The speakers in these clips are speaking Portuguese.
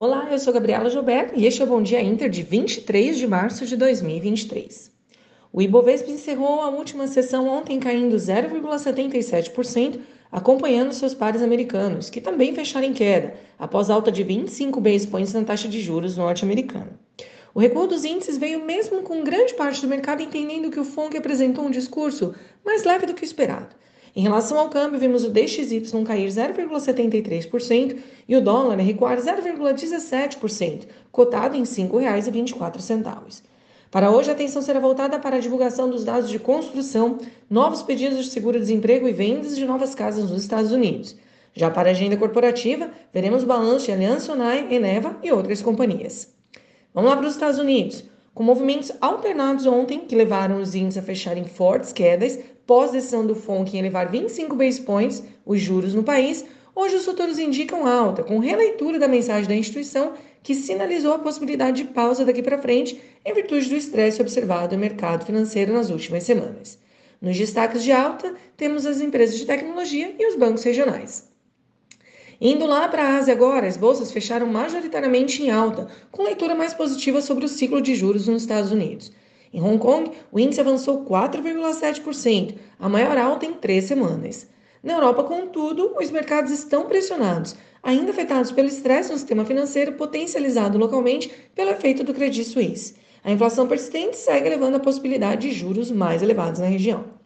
Olá, eu sou Gabriela Gilberto e este é o Bom Dia Inter de 23 de março de 2023. O Ibovespa encerrou a última sessão ontem caindo 0,77%, acompanhando seus pares americanos, que também fecharam em queda, após alta de 25 base points na taxa de juros norte-americana. O recuo dos índices veio mesmo com grande parte do mercado entendendo que o FONC apresentou um discurso mais leve do que o esperado em relação ao câmbio, vimos o DXY cair 0,73% e o dólar recuar 0,17%, cotado em R$ 5,24. Para hoje, a atenção será voltada para a divulgação dos dados de construção, novos pedidos de seguro-desemprego e vendas de novas casas nos Estados Unidos. Já para a agenda corporativa, veremos o balanço de Aliança Sonai, Eneva e outras companhias. Vamos lá para os Estados Unidos. Com movimentos alternados ontem, que levaram os índices a fecharem fortes quedas, pós-decisão do FONC em elevar 25 base points os juros no país, hoje os futuros indicam alta, com releitura da mensagem da instituição que sinalizou a possibilidade de pausa daqui para frente em virtude do estresse observado no mercado financeiro nas últimas semanas. Nos destaques de alta, temos as empresas de tecnologia e os bancos regionais. Indo lá para a Ásia agora, as bolsas fecharam majoritariamente em alta, com leitura mais positiva sobre o ciclo de juros nos Estados Unidos. Em Hong Kong, o índice avançou 4,7%, a maior alta em três semanas. Na Europa, contudo, os mercados estão pressionados, ainda afetados pelo estresse no sistema financeiro potencializado localmente pelo efeito do Credit Suisse. A inflação persistente segue levando a possibilidade de juros mais elevados na região.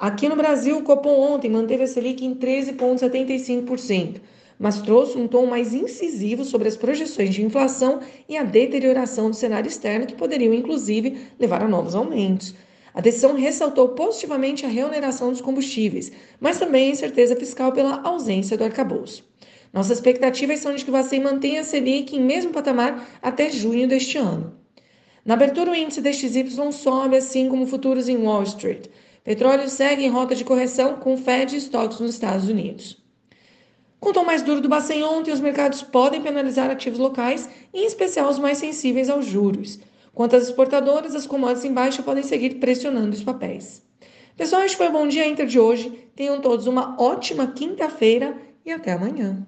Aqui no Brasil, o Copom ontem manteve a Selic em 13,75%, mas trouxe um tom mais incisivo sobre as projeções de inflação e a deterioração do cenário externo, que poderiam, inclusive, levar a novos aumentos. A decisão ressaltou positivamente a reoneração dos combustíveis, mas também a incerteza fiscal pela ausência do arcabouço. Nossas expectativas são de que o mantenha a Selic em mesmo patamar até junho deste ano. Na abertura, o índice DXY sobe, assim como futuros em Wall Street. Petróleo segue em rota de correção com Fed e estoques nos Estados Unidos. Com o tom mais duro do Bacen ontem, os mercados podem penalizar ativos locais, em especial os mais sensíveis aos juros. Quanto às exportadoras, as commodities em baixa podem seguir pressionando os papéis. Pessoal, este foi o Bom Dia Inter de hoje. Tenham todos uma ótima quinta-feira e até amanhã.